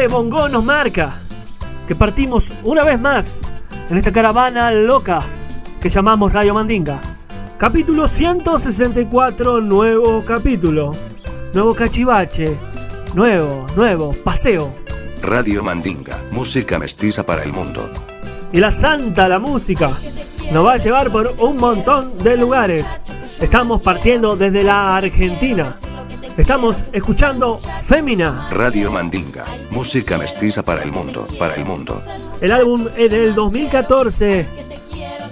Ese bongo nos marca que partimos una vez más en esta caravana loca que llamamos Radio Mandinga. Capítulo 164, nuevo capítulo. Nuevo cachivache. Nuevo, nuevo, paseo. Radio Mandinga, música mestiza para el mundo. Y la santa, la música, nos va a llevar por un montón de lugares. Estamos partiendo desde la Argentina. Estamos escuchando Fémina. Radio Mandinga, música mestiza para el mundo, para el mundo. El álbum es del 2014.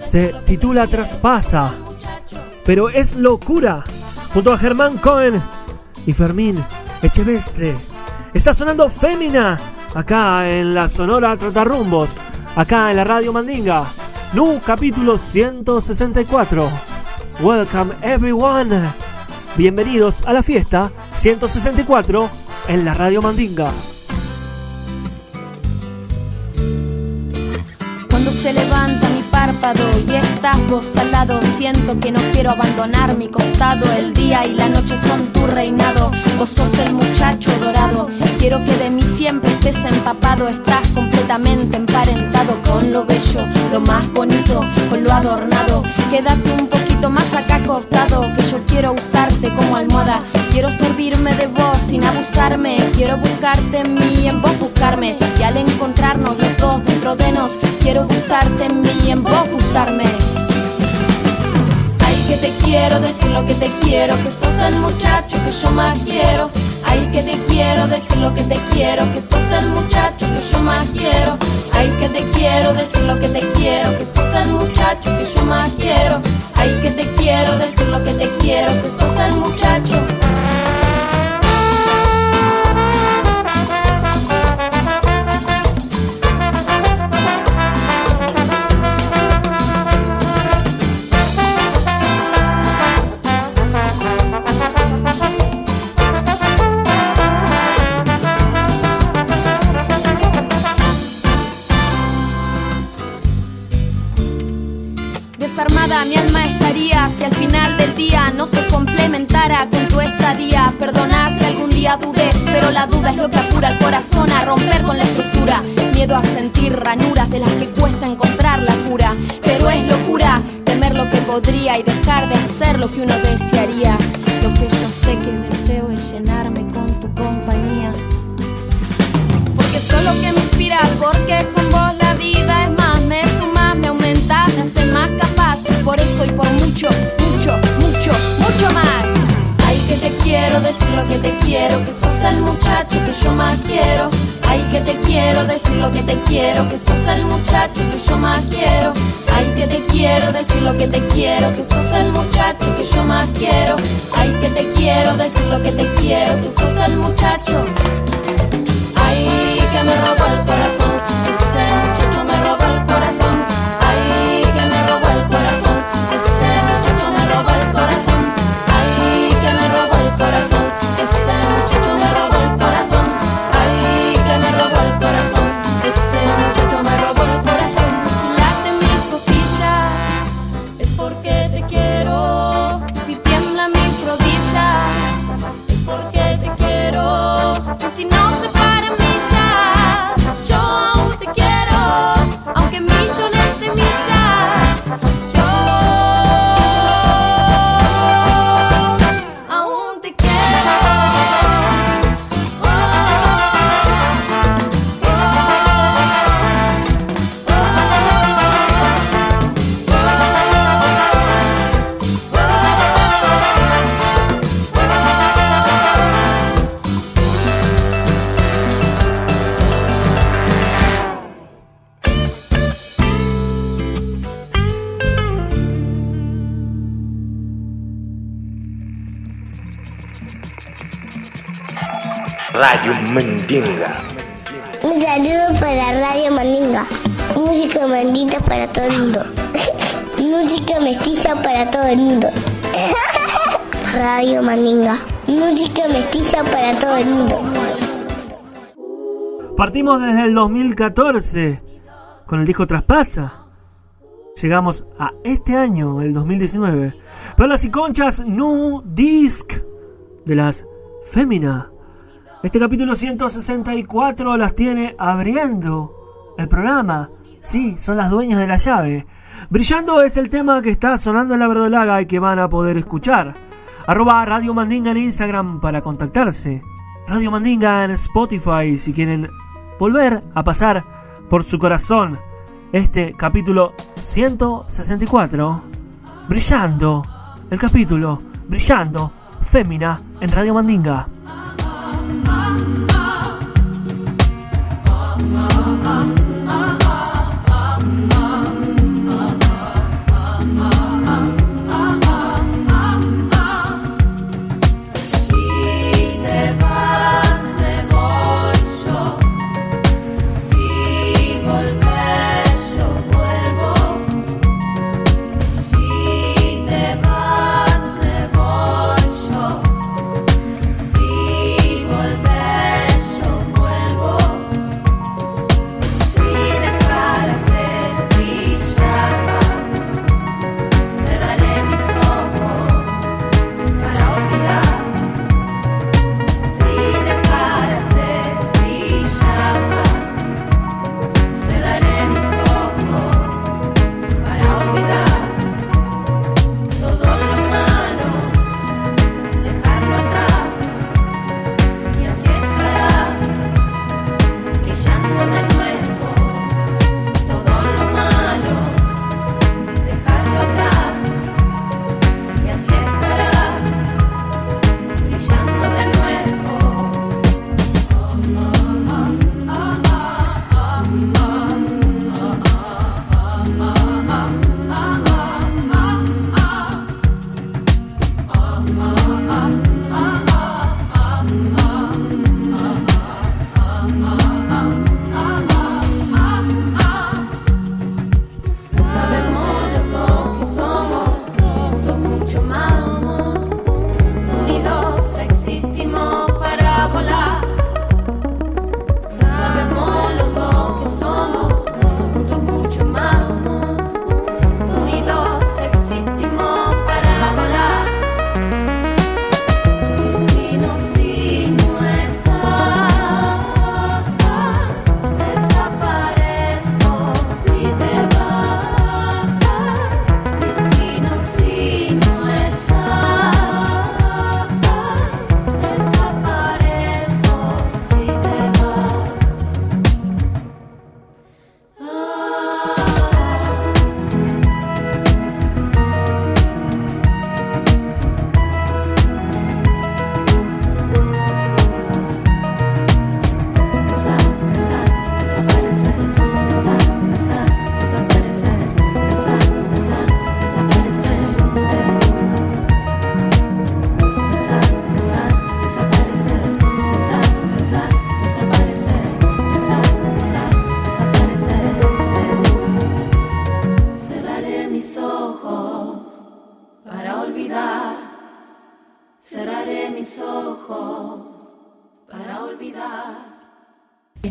Se titula Traspasa. Pero es locura. Junto a Germán Cohen y Fermín Echevestre. Está sonando Fémina. Acá en la Sonora Trotarrumbos. Acá en la Radio Mandinga. Nu capítulo 164. Welcome everyone. Bienvenidos a la fiesta 164 en la Radio Mandinga. Cuando se levanta párpado y estás vos al lado, siento que no quiero abandonar mi costado. El día y la noche son tu reinado, vos sos el muchacho dorado. Quiero que de mí siempre estés empapado, estás completamente emparentado con lo bello, lo más bonito, con lo adornado. Quédate un poquito más acá acostado, que yo quiero usarte como almohada. Quiero servirme de vos sin abusarme, quiero buscarte en mí en vos buscarme. Y al encontrarnos dentro de nos, quiero gustarte en mí y en vos gustarme. Ay, que te quiero decir lo que te quiero, que sos el muchacho que yo más quiero. Ay, que te quiero decir lo que te quiero, que sos el muchacho que yo más quiero. Ay, que te quiero decir lo que te quiero, que sos el muchacho que yo más quiero. Ay, que te quiero decir lo que te quiero, que sos el muchacho. con tu estadía. Perdona si algún día dudé, pero la duda es lo que apura el corazón a romper con la estructura. Miedo a sentir ranuras de las que cuesta encontrar la cura. Pero es locura temer lo que podría y dejar de ser lo que uno desearía. Lo que yo sé que deseo es llenarme con tu compañía. Porque solo que me inspira, porque con vos la vida es más, me sumas, me aumentas, me hace más capaz. Por eso y por mucho, mucho decir lo que te quiero, que sos el muchacho que yo más quiero. Ay, que te quiero decir lo que te quiero, que sos el muchacho que yo más quiero. Ay, que te quiero decir lo que te quiero, que sos el muchacho que yo más quiero. Ay, que te quiero decir lo que te quiero, que sos el muchacho. Partimos desde el 2014 con el disco Traspasa. Llegamos a este año, el 2019. Perlas y conchas, New Disc de las Fémina. Este capítulo 164 las tiene abriendo el programa. Sí, son las dueñas de la llave. Brillando es el tema que está sonando en la verdolaga y que van a poder escuchar. Arroba Radio Mandinga en Instagram para contactarse. Radio Mandinga en Spotify si quieren volver a pasar por su corazón este capítulo 164. Brillando. El capítulo Brillando. Fémina en Radio Mandinga.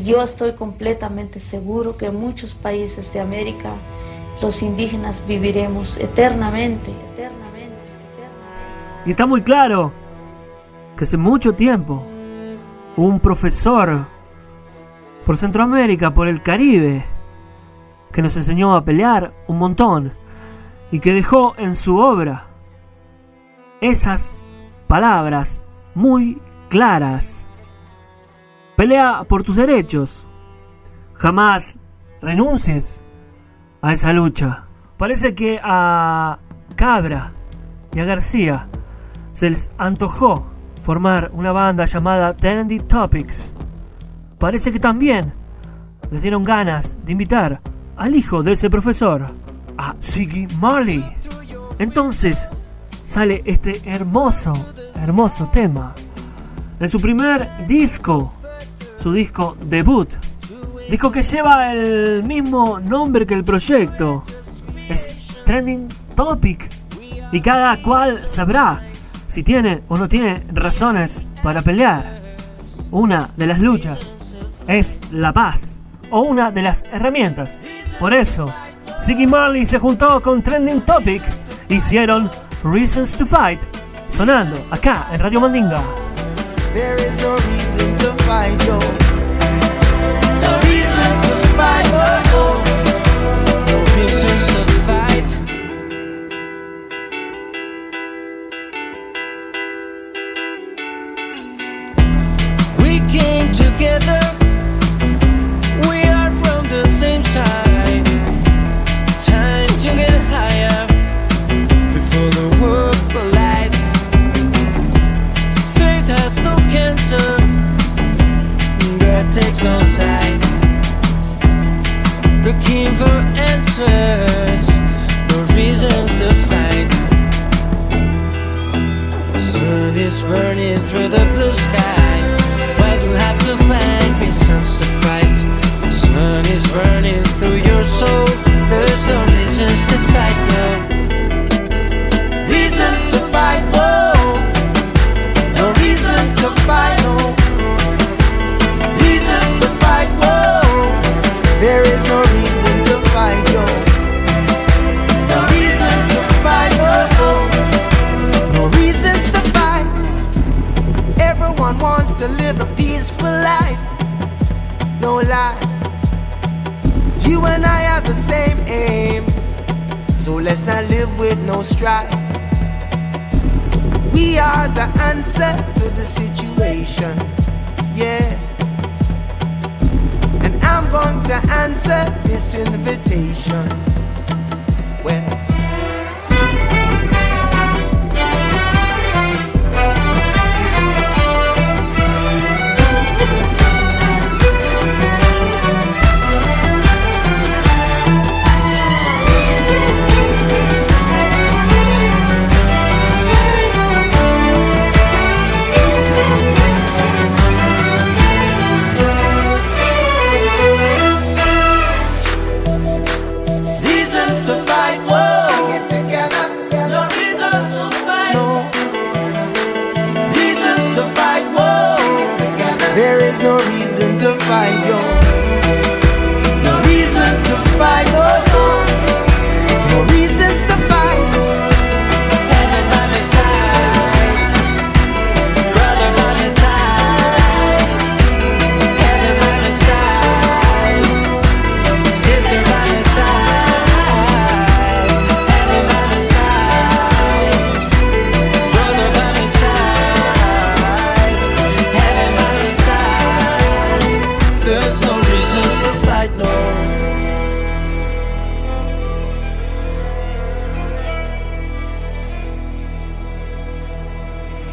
Yo estoy completamente seguro que en muchos países de América los indígenas viviremos eternamente, eternamente, eternamente. Y está muy claro que hace mucho tiempo un profesor por Centroamérica, por el Caribe, que nos enseñó a pelear un montón y que dejó en su obra esas palabras muy claras. Pelea por tus derechos. Jamás renuncies a esa lucha. Parece que a Cabra y a García se les antojó formar una banda llamada Trendy Topics. Parece que también les dieron ganas de invitar al hijo de ese profesor, a Siggy Marley. Entonces sale este hermoso, hermoso tema de su primer disco, su disco debut. Disco que lleva el mismo nombre que el proyecto. Es Trending Topic. Y cada cual sabrá si tiene o no tiene razones para pelear. Una de las luchas es la paz o una de las herramientas. Por eso, Siggy Marley se juntó con Trending Topic, hicieron Reasons to Fight, sonando acá en Radio Mandinga. To fight, yo. Is burning through the blue sky.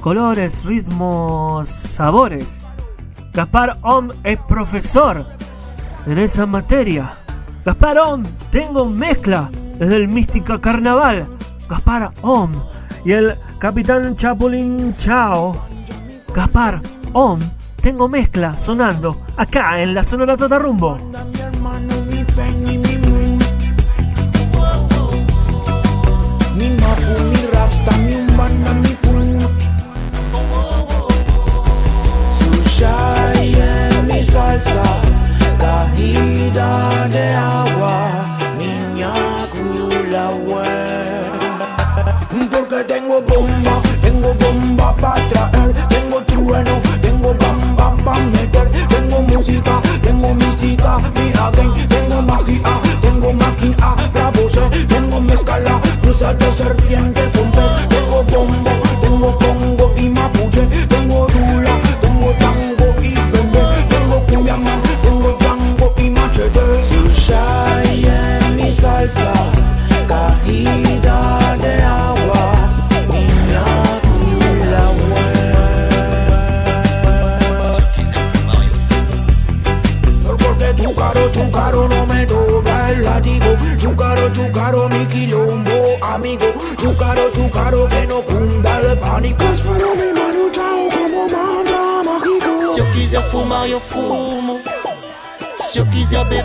colores, ritmos, sabores. Gaspar Om es profesor en esa materia. Gaspar Om, tengo mezcla desde el Mística Carnaval. Gaspar Om y el Capitán Chapulín Chao. Gaspar Om, tengo mezcla sonando acá en la Sonora Rumbo. Salsa, cajita de agua, niña cula Porque tengo bomba, tengo bomba para traer, tengo trueno, tengo bam bam bam meter, tengo música, tengo mística, mira tengo magia, tengo máquina, bravo sé, tengo mezcala, cruza de serpiente con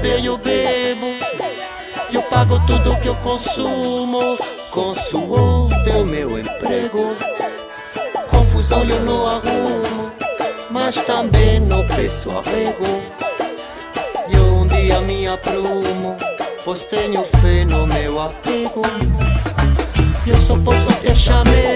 beber, eu bebo. Eu pago tudo que eu consumo. Com suor teu meu emprego. Confusão eu não arrumo. Mas também não peço arrego. E um dia me aprumo. Pois tenho fé no meu apego. Eu só posso ter chamego.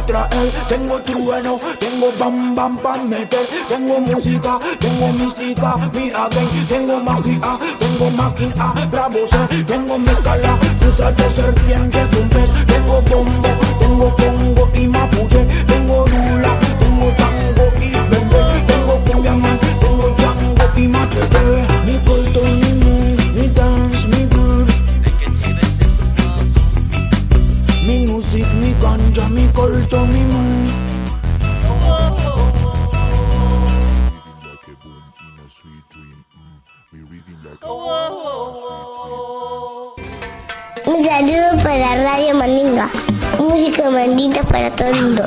Traer, tengo trueno, tengo bam bam para meter, tengo música, tengo mística, mira gang, tengo magia, tengo máquina, bravo sé, tengo mezcala, cruza de serpiente con tengo bombo, tengo congo y mapuche, tengo rula, tengo tango y bembe, tengo cumbia man, tengo tango y machete, saludo para Radio Mandinga. Música mandita para todo el mundo.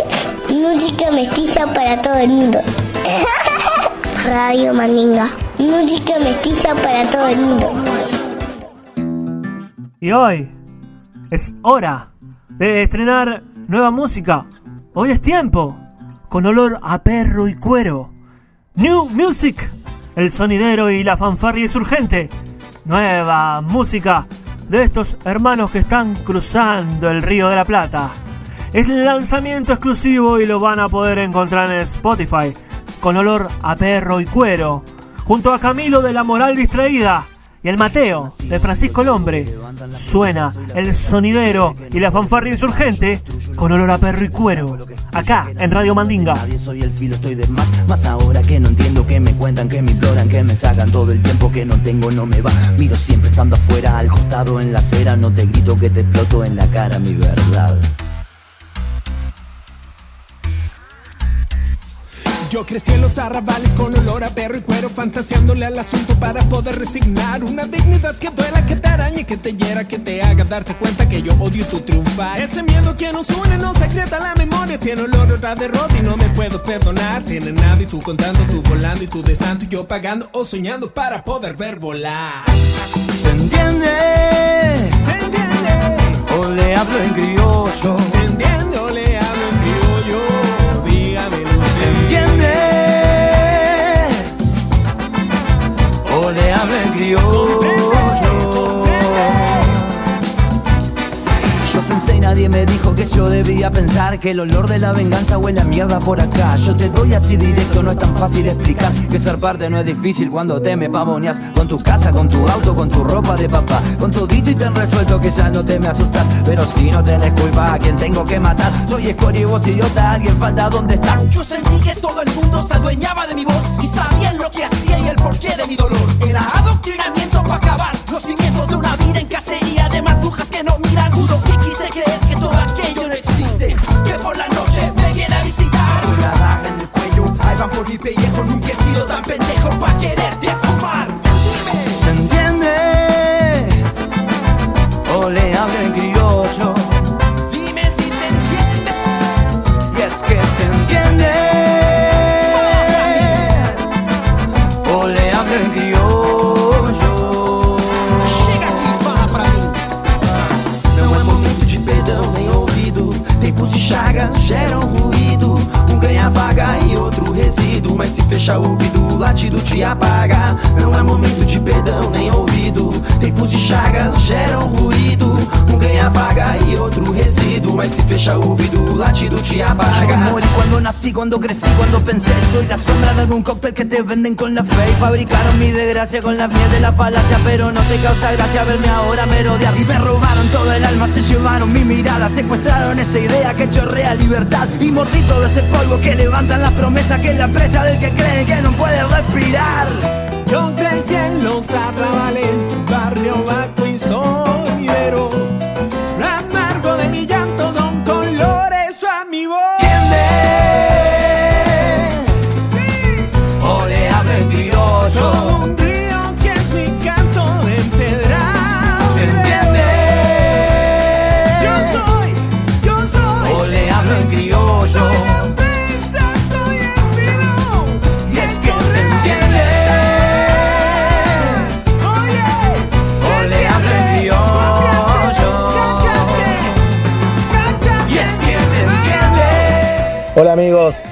Música mestiza para todo el mundo. Radio Mandinga. Música mestiza para todo el mundo. Y hoy es hora de estrenar nueva música. Hoy es tiempo, con olor a perro y cuero. New Music, el sonidero y la fanfarria es urgente. Nueva música de estos hermanos que están cruzando el río de la Plata. Es lanzamiento exclusivo y lo van a poder encontrar en Spotify, con olor a perro y cuero, junto a Camilo de la Moral Distraída y el Mateo de Francisco Lombre. Suena el sonidero y la fanfarria insurgente con olor a perro y cuero, acá en Radio Mandinga. Nadie soy el filo, estoy de más. Más ahora que no entiendo, que me cuentan, que me imploran, que me sacan todo el tiempo que no tengo, no me va. Miro siempre estando afuera, al costado en la acera. No te grito que te exploto en la cara, mi verdad. Yo crecí en los arrabales con olor a perro y cuero, fantaseándole al asunto para poder resignar una dignidad que duela, que te arañe, que te hiera, que te haga darte cuenta que yo odio tu triunfar. Ese miedo que nos une nos secreta la memoria, tiene olor a derrota y no me puedo perdonar. Tiene nada y tú contando, tú volando y tú de santo y yo pagando o soñando para poder ver volar. ¿Se entiende? ¿Se entiende? O le hablo en criollo. ¿Se entiende o le entiende? O le en. Nadie me dijo que yo debía pensar que el olor de la venganza huele a mierda por acá. Yo te doy así directo, no es tan fácil explicar que ser parte no es difícil cuando te me pavoneas con tu casa, con tu auto, con tu ropa de papá, con todito y ten resuelto que ya no te me asustas. Pero si no tenés culpa, ¿a quién tengo que matar? Soy escoria y vos idiota, alguien falta, ¿dónde está? Yo sentí que todo el mundo se adueñaba de mi voz y sabían lo que hacía y el porqué de mi dolor. Era adoctrinamiento para acabar los cimientos de una vida Juro que quise creer que todo aquello no existe, que por la noche me viene a visitar. Con la daga en el cuello, ahí van por mi pellejo. Nunca he sido tan pendejo para quererte fumar. Dime. ¿Se entiende? O le hablo en criollo. Se fechar o ouvido, latido te apaga. Não é momento de perdão nem ouvido. Tempos de chagas geram ruído. Um ganha vaga y otro resíduo. Mas si fecha o ouvido, latido te apaga. Nací, cuando crecí, cuando pensé Soy la sombra de algún cóctel que te venden con la fe Y fabricaron mi desgracia con la miel de la falacia Pero no te causa gracia verme ahora merodear. Y me robaron todo el alma, se llevaron mi mirada Secuestraron esa idea que chorrea libertad Y mordí todo ese polvo que levantan las promesas Que es la presa del que cree que no puede respirar. Yo crecí en los arrabales, barrio bajo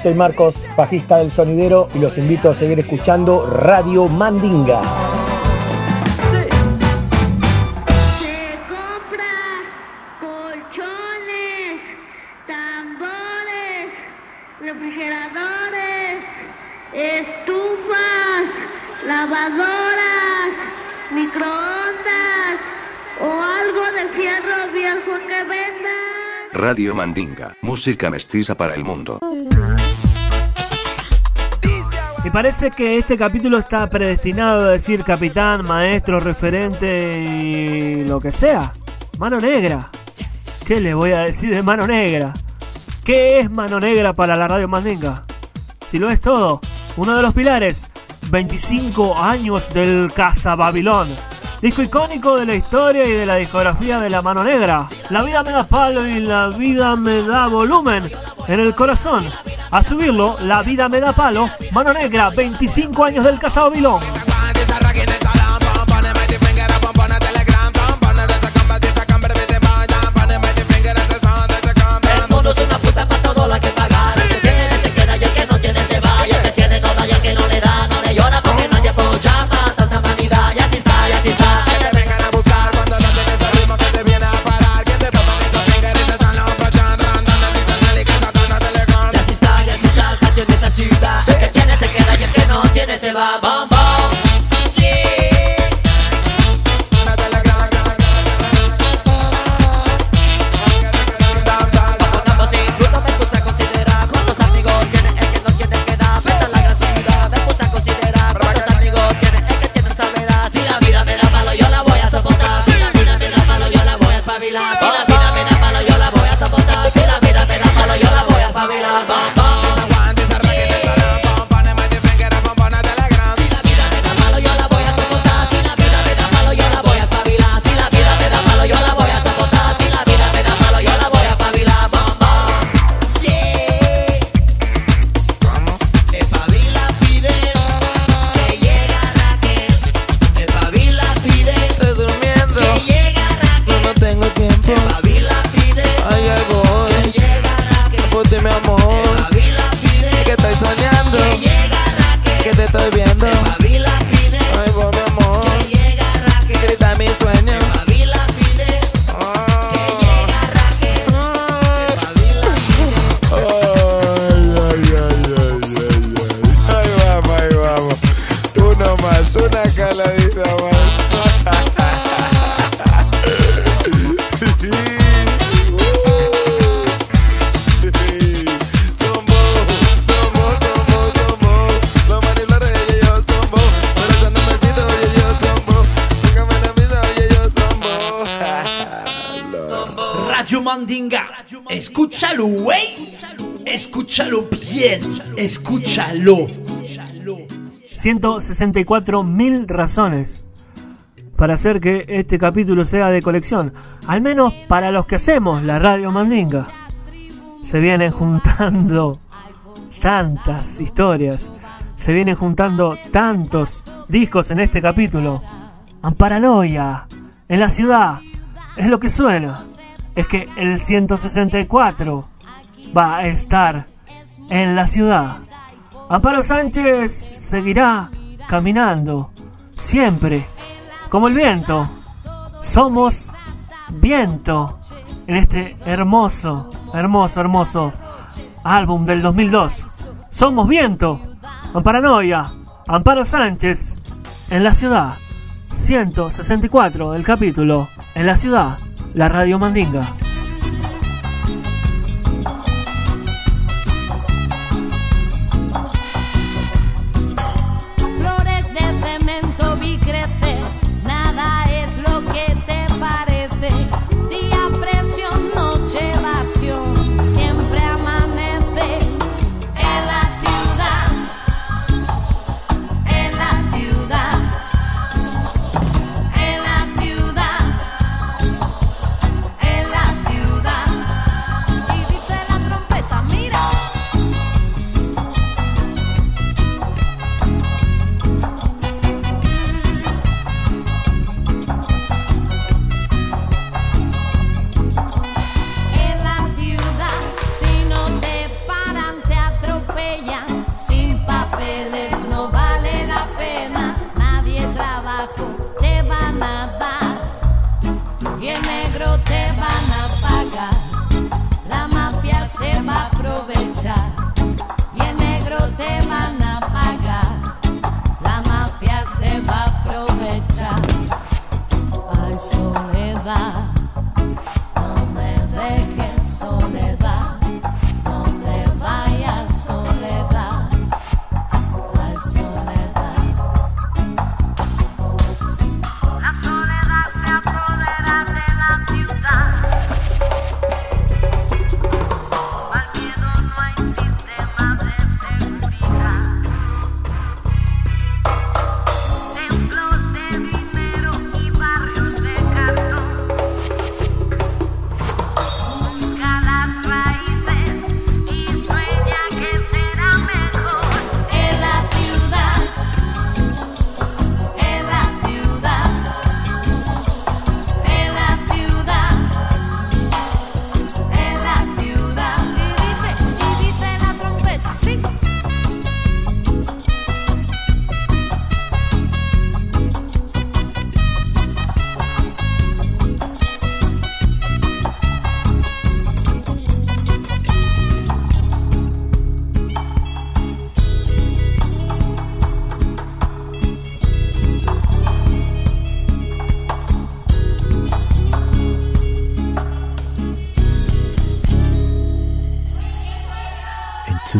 soy Marcos, bajista del sonidero y los invito a seguir escuchando Radio Mandinga. Radio Mandinga, música mestiza para el mundo. Me parece que este capítulo está predestinado a decir capitán, maestro, referente y lo que sea. Mano negra. ¿Qué le voy a decir de mano negra? ¿Qué es mano negra para la radio Mandinga? Si lo es todo, uno de los pilares, 25 años del Casa Babilón. Disco icónico de la historia y de la discografía de la mano negra. La vida me da palo y la vida me da volumen en el corazón. A subirlo, la vida me da palo. Mano negra, 25 años del Casa Babilón. Bien. Escúchalo. 164 mil razones para hacer que este capítulo sea de colección. Al menos para los que hacemos la Radio Mandinga. Se vienen juntando tantas historias. Se vienen juntando tantos discos en este capítulo. Amparanoia. En la ciudad. Es lo que suena. Es que el 164 va a estar en la ciudad. Amparo Sánchez seguirá caminando. Siempre. Como el viento. Somos viento. En este hermoso, hermoso, hermoso álbum del 2002. Somos viento. Amparanoia. Amparo Sánchez. En la ciudad. 164 el capítulo. En la ciudad. La Radio Mandinga.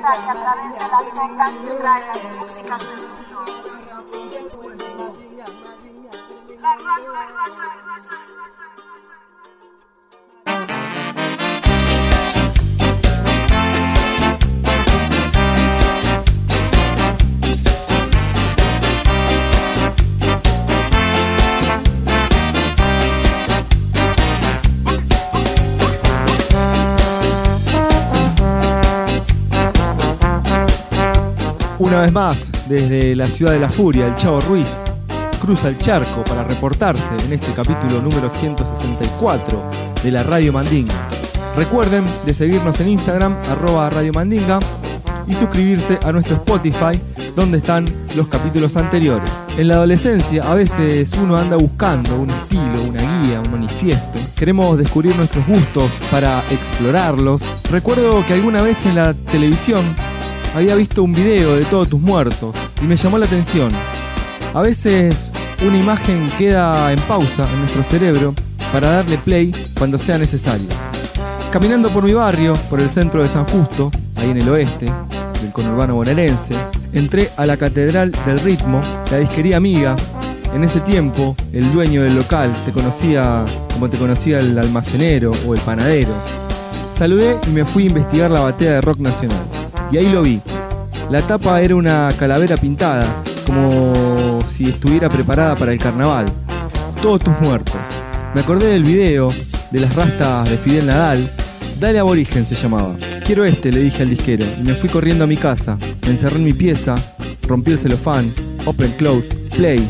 Que a través de las ondas trae las músicas del La radio de Una vez más, desde la ciudad de la furia, el Chavo Ruiz cruza el charco para reportarse en este capítulo número 164 de la Radio Mandinga. Recuerden de seguirnos en Instagram, arroba Radio Mandinga, y suscribirse a nuestro Spotify, donde están los capítulos anteriores. En la adolescencia a veces uno anda buscando un estilo, una guía, un manifiesto. Queremos descubrir nuestros gustos para explorarlos. Recuerdo que alguna vez en la televisión había visto un video de todos tus muertos y me llamó la atención. A veces una imagen queda en pausa en nuestro cerebro para darle play cuando sea necesario. Caminando por mi barrio, por el centro de San Justo, ahí en el oeste, del conurbano bonaerense, entré a la Catedral del Ritmo, la disquería amiga. En ese tiempo, el dueño del local te conocía como te conocía el almacenero o el panadero. Saludé y me fui a investigar la batea de rock nacional. Y ahí lo vi. La tapa era una calavera pintada, como si estuviera preparada para el carnaval. Todos tus muertos. Me acordé del video de las rastas de Fidel Nadal. Dale aborigen se llamaba. Quiero este, le dije al disquero, y me fui corriendo a mi casa. Me encerré en mi pieza, rompí el celofán, open close, play,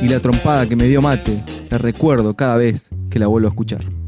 y la trompada que me dio mate, la recuerdo cada vez que la vuelvo a escuchar.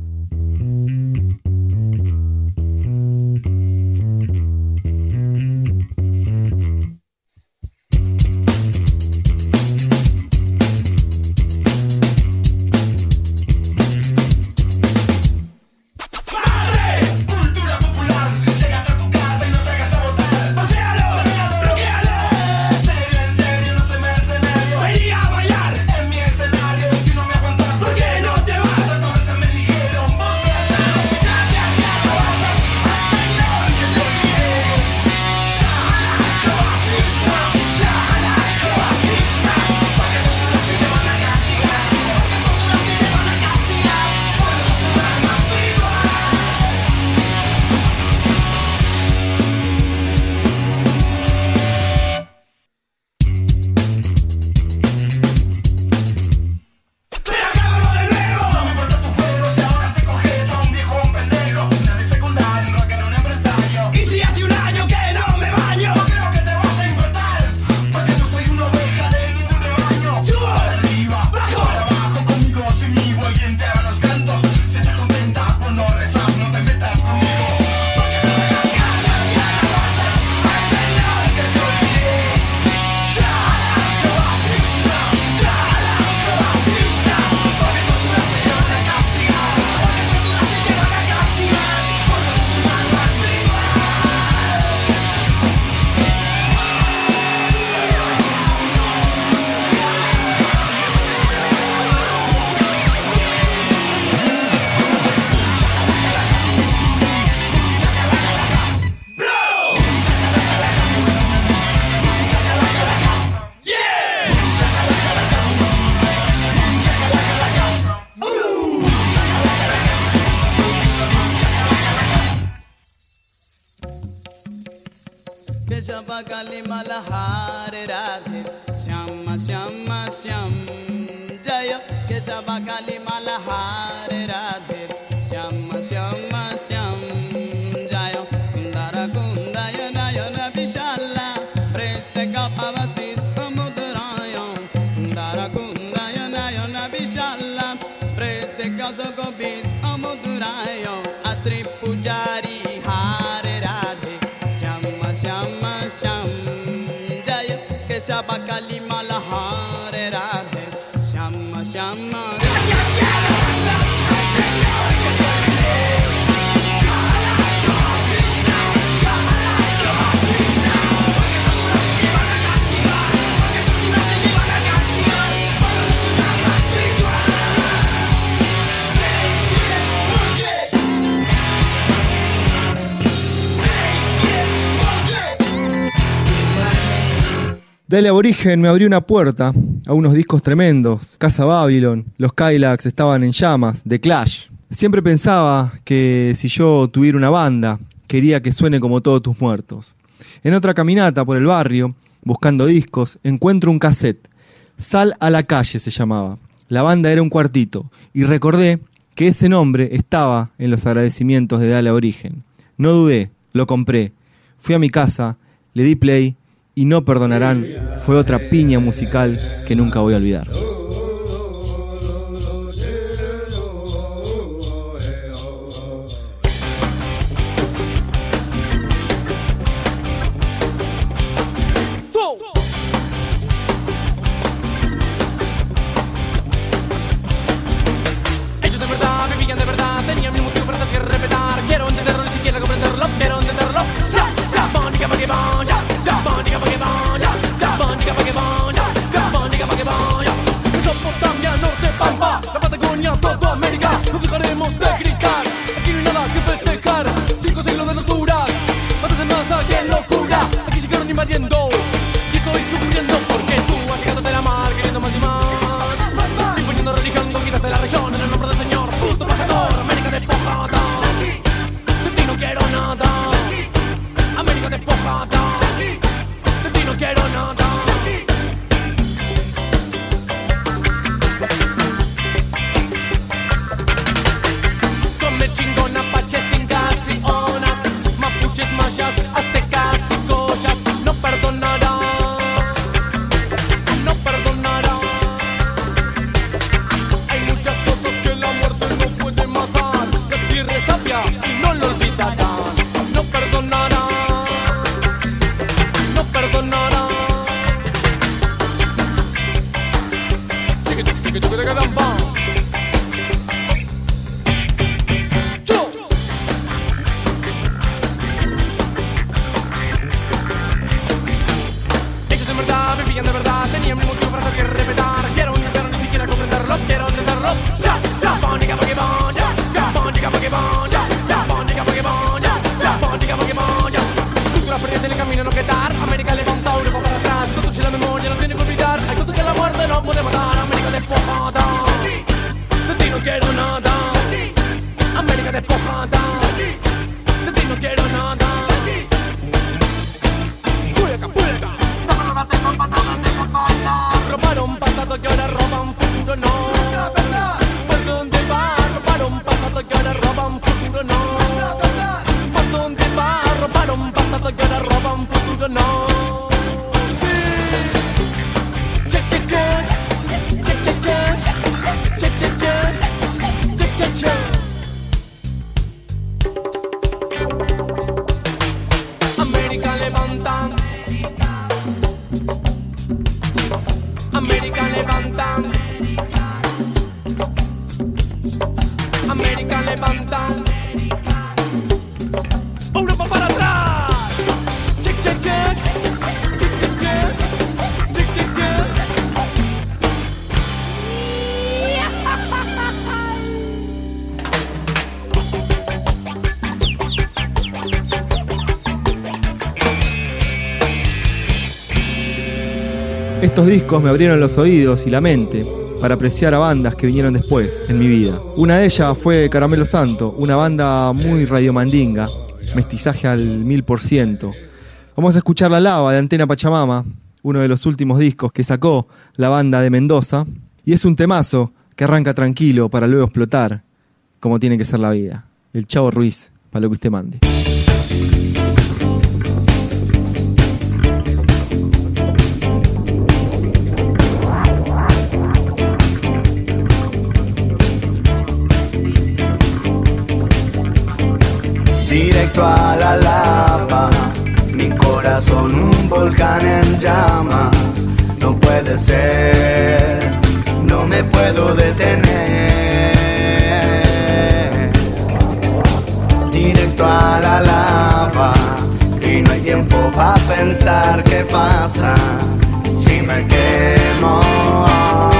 কালিমাল হার Radhe Bakali Dale Aborigen me abrió una puerta a unos discos tremendos. Casa Babylon, los Kylax estaban en llamas, The Clash. Siempre pensaba que si yo tuviera una banda, quería que suene como todos tus muertos. En otra caminata por el barrio, buscando discos, encuentro un cassette. Sal a la calle se llamaba. La banda era un cuartito y recordé que ese nombre estaba en los agradecimientos de Dale Aborigen. No dudé, lo compré. Fui a mi casa, le di play y no perdonarán. Fue otra piña musical que nunca voy a olvidar. América despojada, de Me abrieron los oídos y la mente para apreciar a bandas que vinieron después en mi vida. Una de ellas fue Caramelo Santo, una banda muy radiomandinga, mestizaje al mil por ciento. Vamos a escuchar La Lava de Antena Pachamama, uno de los últimos discos que sacó la banda de Mendoza, y es un temazo que arranca tranquilo para luego explotar, como tiene que ser la vida. El Chavo Ruiz, para lo que usted mande. Directo a la lava. Mi corazón un volcán en llama. No puede ser, no me puedo detener. Directo a la lava. Y no hay tiempo para pensar qué pasa si me quemo.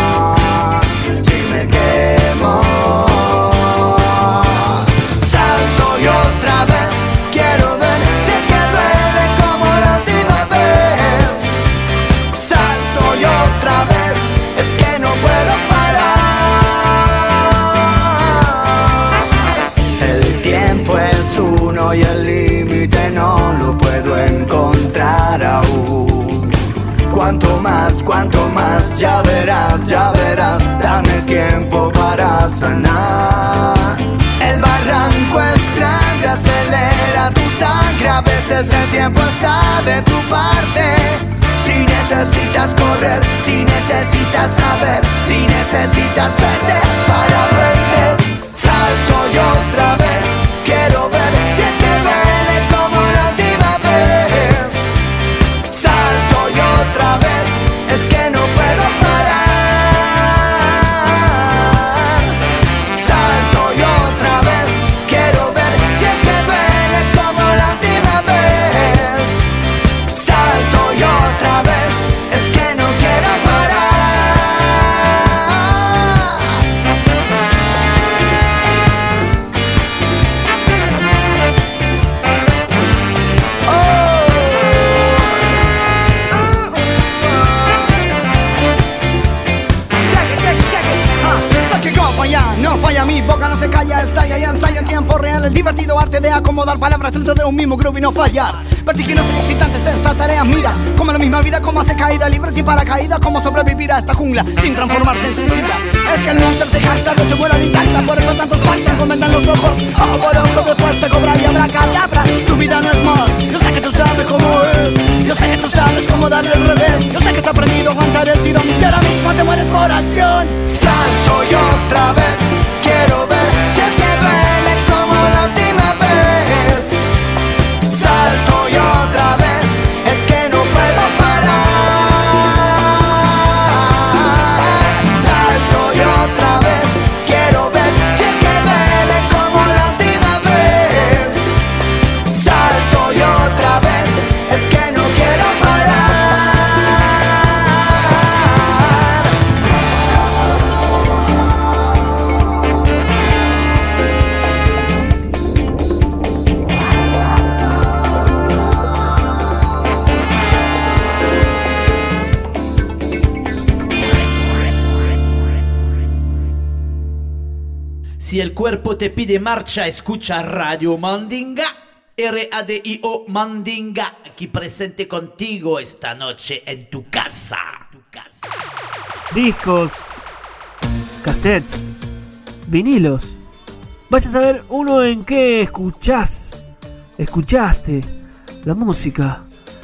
Ya verás, ya verás, dame tiempo para sanar. El barranco es grande, acelera tu sangre, a veces el tiempo está de tu parte. Si necesitas correr, si necesitas saber, si necesitas perder para aprender, dentro de un mismo groove y no fallar. Vertiginoso y excitante es esta tarea, mira. Como la misma vida, como hace caída libre sin paracaídas, como sobrevivir a esta jungla sin transformarte en suicida. Es que el monster se jacta de su vuelo intacta, por eso tantos pactan, comentan los ojos. Ojo por ojo, después te cobra y habrá cadabra. Tu vida no es mal, yo sé que tú sabes cómo es. Yo sé que tú sabes cómo darle el revés. Yo sé que has aprendido a aguantar el tirón y ahora mismo te mueres por acción. Salto y otra vez quiero ver cuerpo te pide marcha, escucha Radio Mandinga. R-A-D-I-O Mandinga, aquí presente contigo esta noche en tu casa. Tu casa. Discos, cassettes, vinilos. Vaya a saber uno en qué escuchás, escuchaste la música.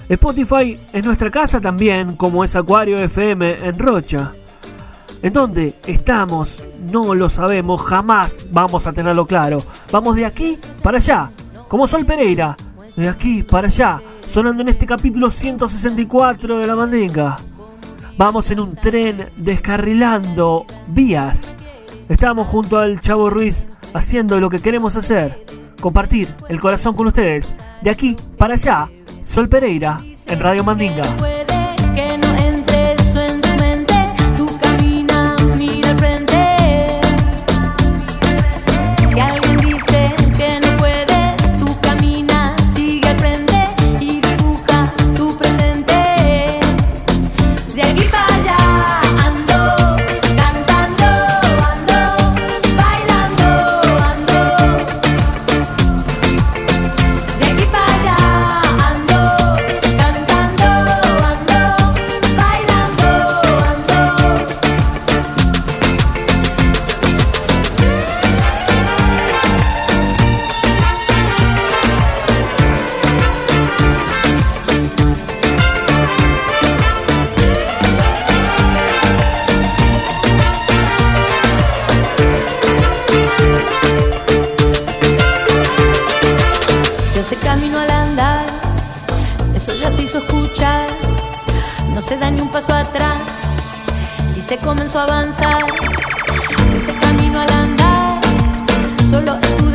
Spotify es nuestra casa también, como es Acuario FM en Rocha. ¿En dónde estamos? No lo sabemos, jamás vamos a tenerlo claro. Vamos de aquí para allá, como Sol Pereira, de aquí para allá, sonando en este capítulo 164 de la Mandinga. Vamos en un tren descarrilando vías. Estamos junto al Chavo Ruiz haciendo lo que queremos hacer, compartir el corazón con ustedes. De aquí para allá, Sol Pereira en Radio Mandinga. Si se comenzó a avanzar. Se hace camino al andar, solo es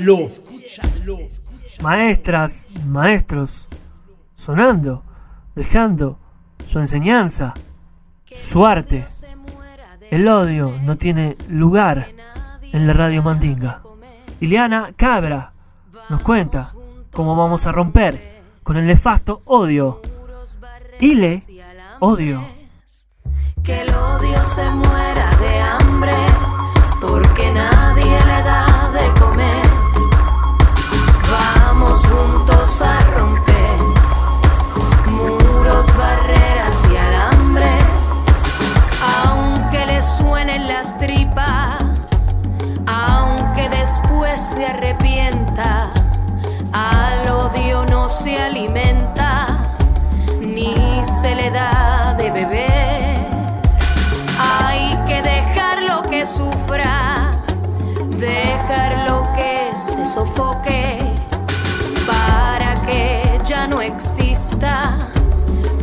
Escúchalo. Maestras, maestros, sonando, dejando su enseñanza, su arte. El odio no tiene lugar en la radio Mandinga. Ileana Cabra nos cuenta cómo vamos a romper con el nefasto odio. Ile, odio. Que el odio se muera de hambre, porque nadie se arrepienta, al odio no se alimenta, ni se le da de beber. Hay que dejarlo que sufra, dejarlo que se sofoque, para que ya no exista,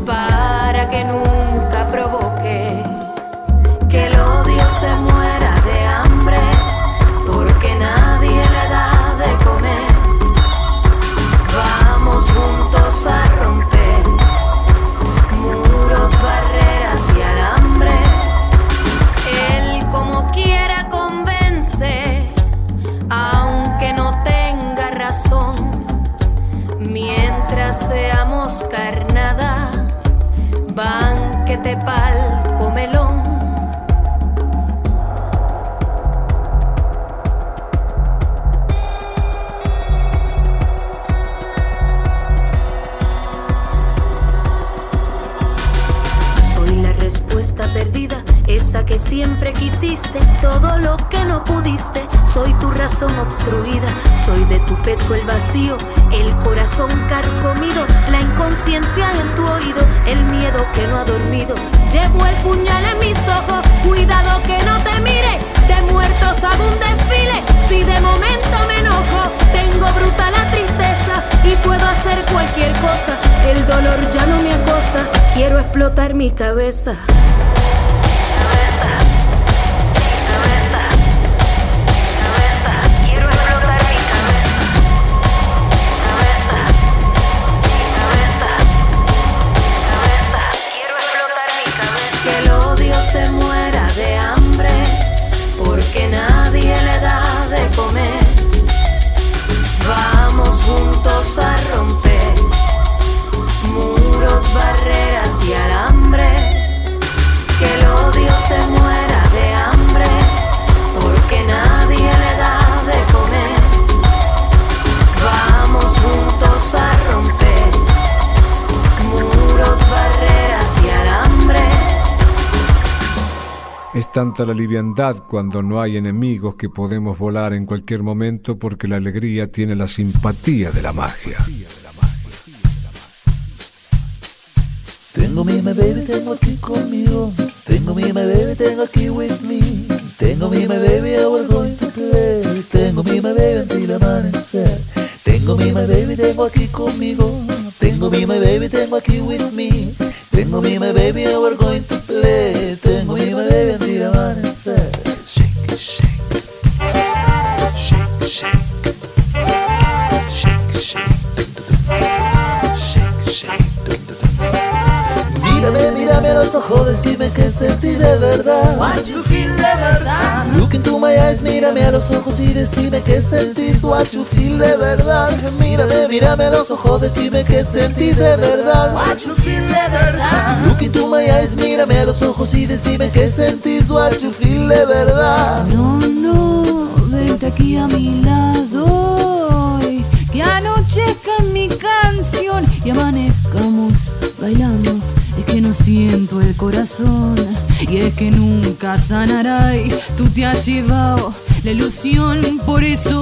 para que nunca siempre quisiste, todo lo que no pudiste. Soy tu razón obstruida, soy de tu pecho el vacío, el corazón carcomido, la inconsciencia en tu oído, el miedo que no ha dormido. Llevo el puñal en mis ojos, cuidado que no te mire, de muertos hago un desfile. Si de momento me enojo, tengo bruta la tristeza y puedo hacer cualquier cosa. El dolor ya no me acosa, quiero explotar mi. Cabeza, se muera de hambre, porque nadie le da de comer. Vamos juntos a romper muros, barreras y alambres. Que el odio se muera tanta la liviandad cuando no hay enemigos que podemos volar en cualquier momento porque la alegría tiene la simpatía de la magia. Tengo mi my baby, tengo aquí conmigo. Tengo mi my baby, tengo aquí with me. Tengo mi my baby, we're going to play. Tengo mi my baby until amanecer. Tengo mi my baby, tengo aquí conmigo. Tengo mi my baby, tengo aquí with me. Tengo mi my baby, and we're going to play. Tengo mi my baby until amanecer. Shake shake. Shake shake. Shake shake. Shake shake. Mírame, mírame a los ojos, decime que sentí de verdad. What you feel de verdad. Look into my eyes, mírame a los ojos y decime que sentís what you feel de verdad. Mírame, mírame a los ojos, decime que sentí de verdad. What you feel de verdad. Look into my eyes, mírame a los ojos y decime que sentís what you feel de verdad. No, no, vente aquí a mi lado hoy, que anochezca mi canción y amanezcamos bailando. Que no siento el corazón y es que nunca sanará y tú te has llevado la ilusión. Por eso,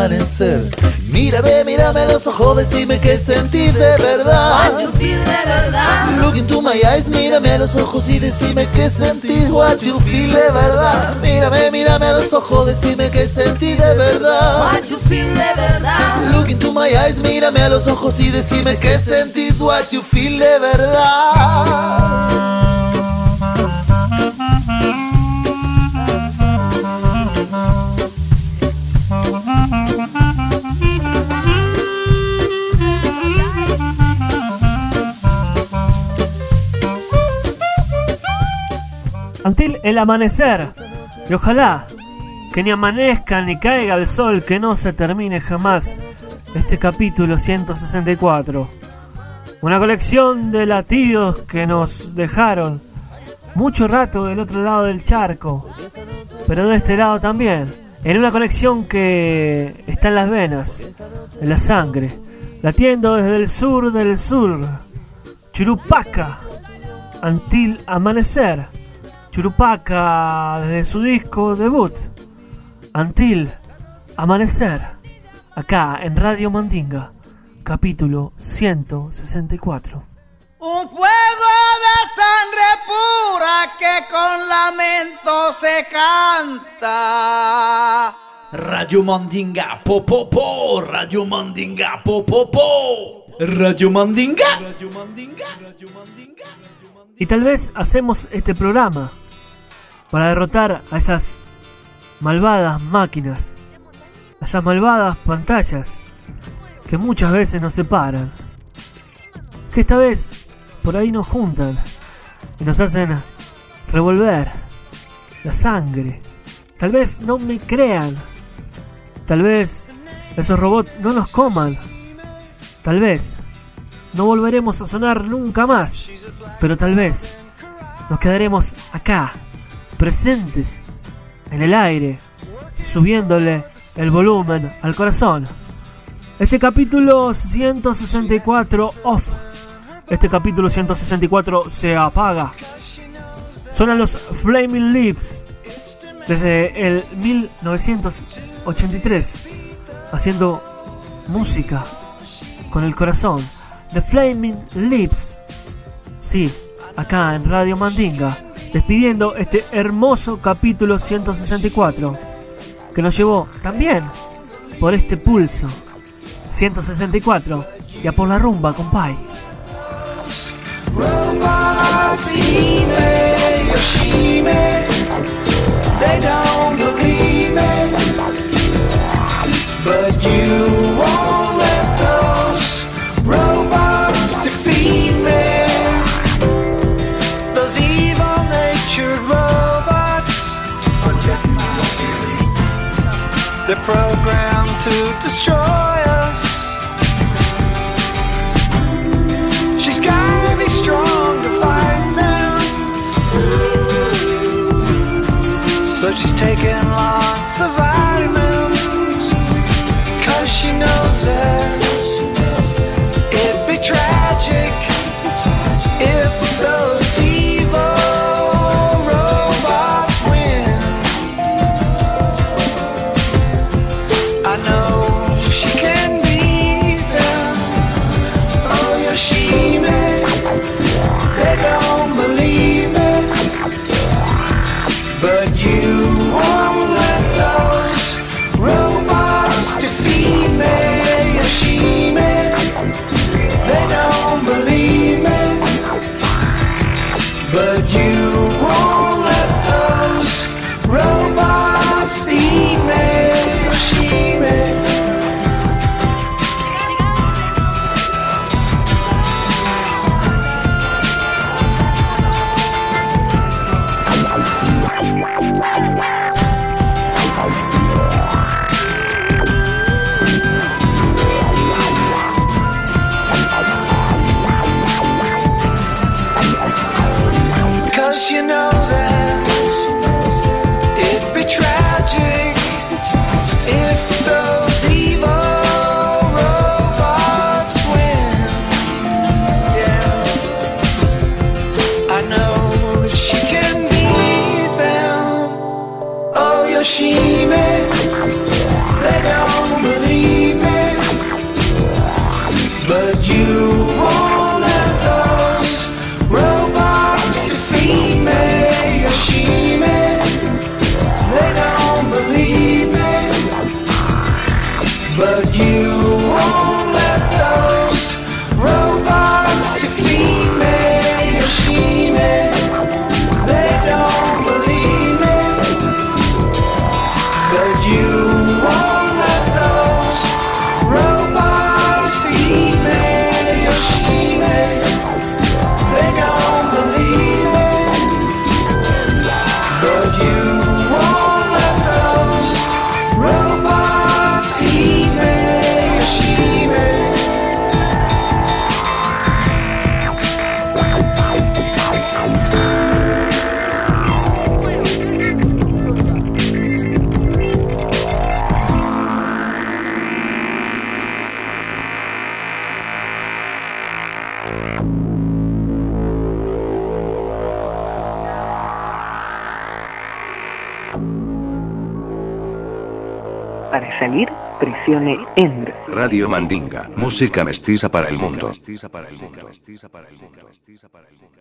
amanecer. Mírame, mírame a los ojos, decime que sentís de verdad. What you feel de verdad. Look into my eyes, mírame a los ojos y decime que sentís what you feel de verdad. Mírame, mírame a los ojos, decime que sentís de verdad. What you feel de verdad. Look into my eyes, mírame a los ojos y decime que sentís what you feel de verdad. El amanecer. Y ojalá que ni amanezca ni caiga el sol, que no se termine jamás este capítulo 164. Una colección de latidos que nos dejaron mucho rato del otro lado del charco, pero de este lado también. En una conexión que está en las venas, en la sangre, latiendo desde el sur del sur. Churupaca, Antil Amanecer. Churupaca desde su disco debut, Antil Amanecer, acá en Radio Mandinga, capítulo 164. Un fuego de sangre pura que con lamento se canta. Radio Mandinga, po po po, Radio Mandinga, po po po, Radio Mandinga. Radio Mandinga. Y tal vez hacemos este programa para derrotar a esas malvadas máquinas, a esas malvadas pantallas que muchas veces nos separan, que esta vez por ahí nos juntan y nos hacen revolver la sangre. Tal vez no me crean, tal vez esos robots no nos coman, tal vez no volveremos a sonar nunca más, pero tal vez nos quedaremos acá, presentes, en el aire, subiéndole el volumen al corazón. Este capítulo 164 off. Este capítulo 164 se apaga. Suenan los Flaming Lips desde el 1983 haciendo música con el corazón. The Flaming Lips. Sí, acá en Radio Mandinga, despidiendo este hermoso capítulo 164, que nos llevó también por este pulso 164 y a por la rumba, compay. They don't believe. But you they're programmed to destroy us. She's gotta be strong to fight them. So she's taking lots of mundo. Mestiza para el mundo. Mestiza para el mundo.